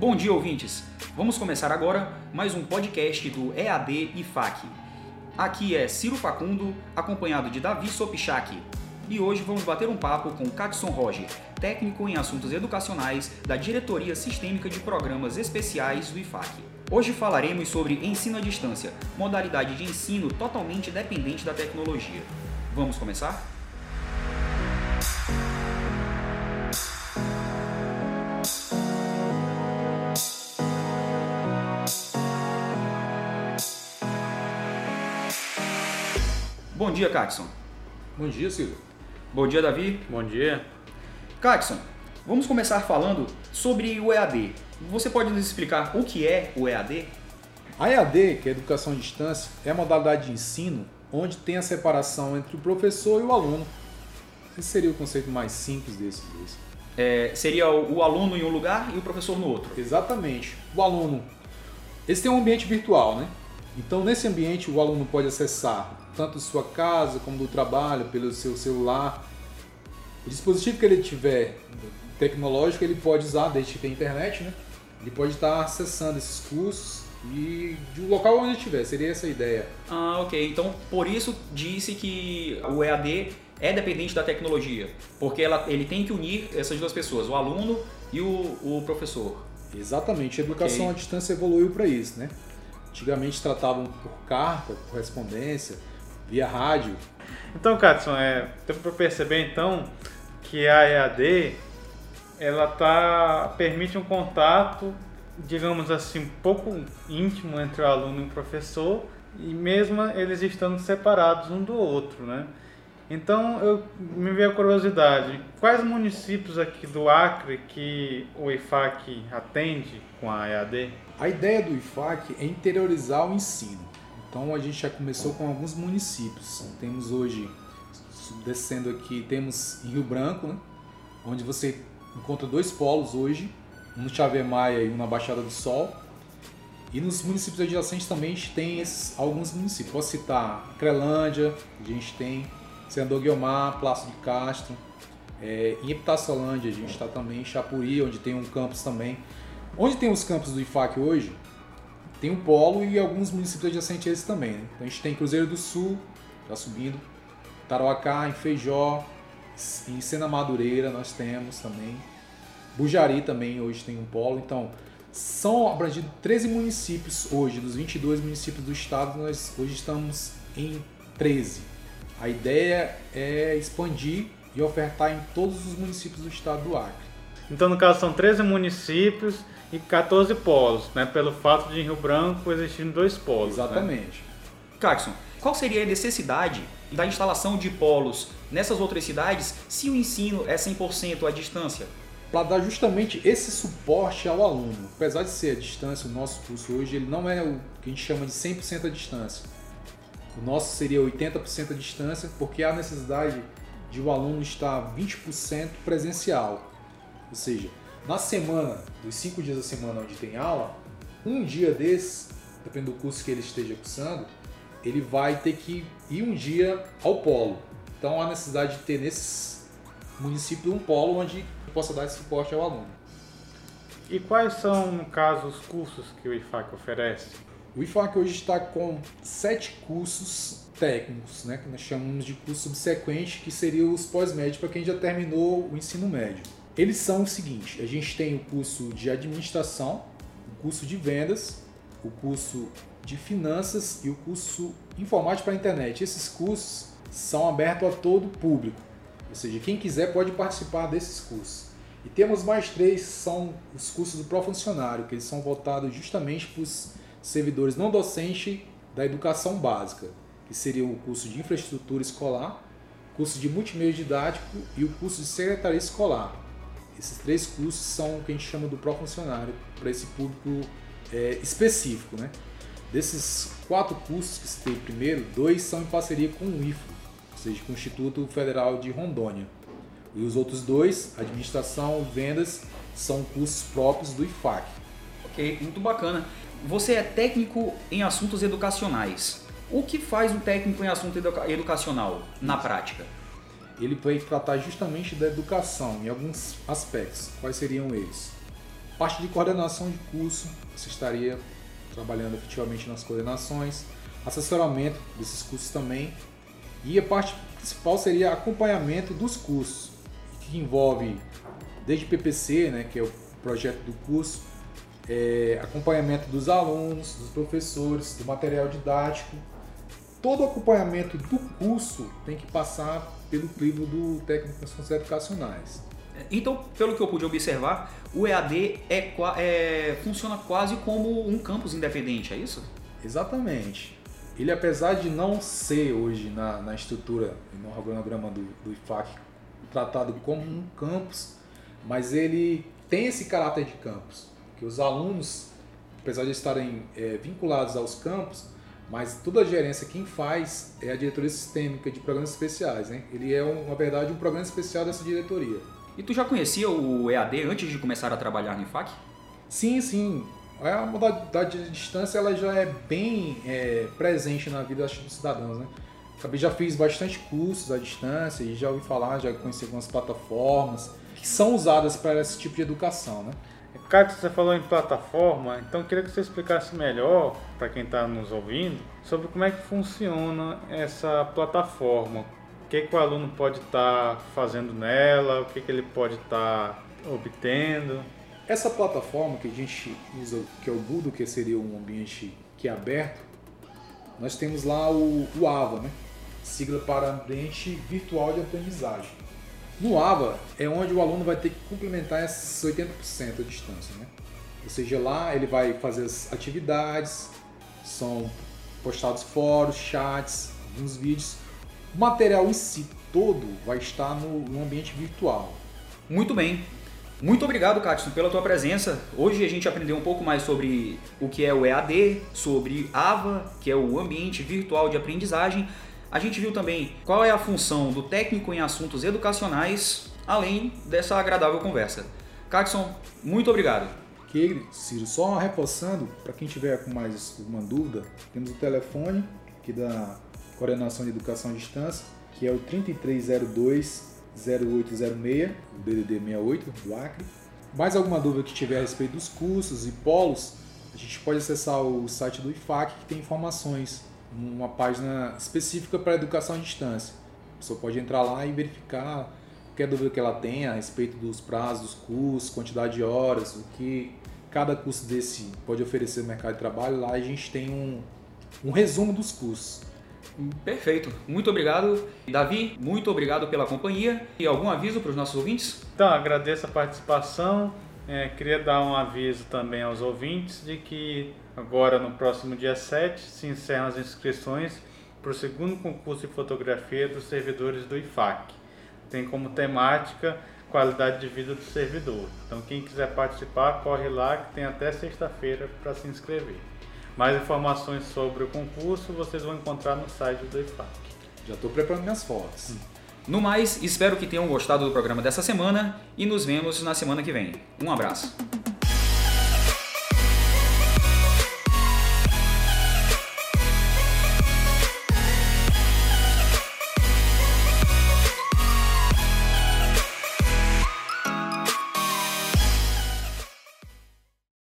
Bom dia, ouvintes! Vamos começar agora mais um podcast do EAD IFAC. Aqui é Ciro Facundo, acompanhado de Davi Sopichak. E hoje vamos bater um papo com Catson Roger, técnico em assuntos educacionais da Diretoria Sistêmica de Programas Especiais do IFAC. Hoje falaremos sobre ensino à distância, modalidade de ensino totalmente dependente da tecnologia. Vamos começar? Bom dia, Catson. Bom dia, Silvio. Bom dia, Davi. Bom dia. Catson, vamos começar falando sobre o EAD. Você pode nos explicar o que é o EAD? A EAD, que é Educação à Distância, é a modalidade de ensino onde tem a separação entre o professor e o aluno. Esse seria o conceito mais simples desses dois. É, seria o, o aluno em um lugar e o professor no outro. Exatamente. O aluno, esse tem um ambiente virtual, né? Então, nesse ambiente, o aluno pode acessar tanto de sua casa como do trabalho, pelo seu celular. O dispositivo que ele tiver tecnológico, ele pode usar, desde que tenha internet, né? Ele pode estar acessando esses cursos e um local onde estiver, seria essa a ideia. Ah, ok. Então, por isso disse que o EAD é dependente da tecnologia, porque ela, ele tem que unir essas duas pessoas, o aluno e o, o professor. Exatamente, a educação okay. à distância evoluiu para isso, né? Antigamente tratavam por carta, correspondência, via rádio. Então, Katson, é, deu para perceber então que a EAD ela tá permite um contato, digamos assim, um pouco íntimo entre o aluno e o professor, e mesmo eles estando separados um do outro, né? Então, eu me veio a curiosidade, quais municípios aqui do Acre que o IFAC atende com a EAD? A ideia do IFAC é interiorizar o ensino. Então, a gente já começou com alguns municípios. Temos hoje, descendo aqui, temos em Rio Branco, né? onde você encontra dois polos hoje, um no Xavier Maia e um na Baixada do Sol. E nos municípios adjacentes também a gente tem esses, alguns municípios. Posso citar Crelândia, a gente tem Senador Guiomar, Plácio de Castro. É, em Epitaçolândia a gente está também, em Chapuri, onde tem um campus também. Onde tem os campos do IFAC hoje, tem um polo e alguns municípios adjacentes a esse também. Né? Então a gente tem Cruzeiro do Sul, está subindo, Tarauacá, em Feijó, em Sena Madureira nós temos também. Bujari também hoje tem um polo. Então são abrangidos 13 municípios hoje, dos 22 municípios do estado, nós hoje estamos em 13. A ideia é expandir e ofertar em todos os municípios do estado do Acre. Então, no caso, são 13 municípios e 14 polos, né? Pelo fato de em Rio Branco existirem dois polos. Né? Exatamente. Né? qual seria a necessidade da instalação de polos nessas outras cidades se o ensino é 100% à distância? Para dar justamente esse suporte ao aluno. Apesar de ser à distância, o nosso curso hoje ele não é o que a gente chama de 100% à distância o nosso seria 80% à distância, porque há necessidade de o aluno estar 20% presencial. Ou seja, na semana, dos cinco dias da semana onde tem aula, um dia desses, dependendo do curso que ele esteja cursando, ele vai ter que ir um dia ao polo. Então há necessidade de ter nesses municípios um polo onde possa dar esse suporte ao aluno. E quais são, no caso, os cursos que o IFAC oferece? O IFAC hoje está com sete cursos técnicos, né, que nós chamamos de curso subsequente, que seriam os pós-médios para quem já terminou o ensino médio. Eles são o seguinte: a gente tem o curso de administração, o curso de vendas, o curso de finanças e o curso informática para a internet. Esses cursos são abertos a todo público, ou seja, quem quiser pode participar desses cursos. E temos mais três, são os cursos do pró-funcionário, que eles são voltados justamente para os servidores não docentes da educação básica, que seria o curso de infraestrutura escolar, curso de multimeio didático e o curso de secretaria escolar. Esses três cursos são o que a gente chama do pró-funcionário para esse público é, específico. Né? Desses quatro cursos que citei primeiro, dois são em parceria com o IFRO, ou seja, com o Instituto Federal de Rondônia. E os outros dois, administração e vendas, são cursos próprios do IFAC. Ok, muito bacana. Você é técnico em assuntos educacionais. O que faz um técnico em assunto educa educacional na prática? Ele vai tratar justamente da educação em alguns aspectos. Quais seriam eles? Parte de coordenação de curso, você estaria trabalhando efetivamente nas coordenações, assessoramento desses cursos também. E a parte principal seria acompanhamento dos cursos, que envolve desde PPC, né, que é o projeto do curso, é, acompanhamento dos alunos, dos professores, do material didático. Todo o acompanhamento do curso tem que passar pelo crivo do técnico em funções educacionais. Então, pelo que eu pude observar, o EAD é, é, funciona quase como um campus independente, é isso? Exatamente. Ele, apesar de não ser hoje na, na estrutura e no organograma do, do IFAC tratado como um campus, mas ele tem esse caráter de campus, que os alunos, apesar de estarem é, vinculados aos campos, mas toda a gerência quem faz é a diretoria sistêmica de programas especiais, né? Ele é, um, na verdade, um programa especial dessa diretoria. E tu já conhecia o EAD antes de começar a trabalhar no IFAC? Sim, sim. A modalidade de distância ela já é bem é, presente na vida dos cidadãos, né? Acabei já fiz bastante cursos à distância e já ouvi falar, já conheci algumas plataformas que são usadas para esse tipo de educação, né? Cássio, você falou em plataforma, então eu queria que você explicasse melhor para quem está nos ouvindo sobre como é que funciona essa plataforma. O que, que o aluno pode estar tá fazendo nela, o que, que ele pode estar tá obtendo. Essa plataforma que a gente usa, que é o Budo, que seria um ambiente que é aberto, nós temos lá o, o AVA, né? sigla para Ambiente Virtual de Aprendizagem. No AVA é onde o aluno vai ter que complementar esses 80% à distância. Né? Ou seja, lá ele vai fazer as atividades, são postados fóruns, chats, alguns vídeos. O material em si todo vai estar no, no ambiente virtual. Muito bem. Muito obrigado, Catson, pela tua presença. Hoje a gente aprendeu um pouco mais sobre o que é o EAD, sobre AVA, que é o ambiente virtual de aprendizagem, a gente viu também qual é a função do técnico em assuntos educacionais, além dessa agradável conversa. Catson, muito obrigado. Que, Ciro, só reforçando, para quem tiver com mais uma dúvida, temos o telefone aqui da Coordenação de Educação à Distância, que é o 3302 0806, o DDD 68 do Acre. Mais alguma dúvida que tiver a respeito dos cursos e polos, a gente pode acessar o site do IFAC, que tem informações uma página específica para educação à distância. A pessoa pode entrar lá e verificar qualquer dúvida que ela tenha a respeito dos prazos dos cursos, quantidade de horas, o que cada curso desse pode oferecer no mercado de trabalho. Lá a gente tem um, um resumo dos cursos. Perfeito, muito obrigado. Davi, muito obrigado pela companhia. E algum aviso para os nossos ouvintes? Então, agradeço a participação. É, queria dar um aviso também aos ouvintes de que agora no próximo dia 7 se encerram as inscrições para o segundo concurso de fotografia dos servidores do IFAC. Tem como temática qualidade de vida do servidor. Então quem quiser participar, corre lá que tem até sexta-feira para se inscrever. Mais informações sobre o concurso vocês vão encontrar no site do IFAC. Já estou preparando minhas fotos. No mais, espero que tenham gostado do programa dessa semana e nos vemos na semana que vem. Um abraço.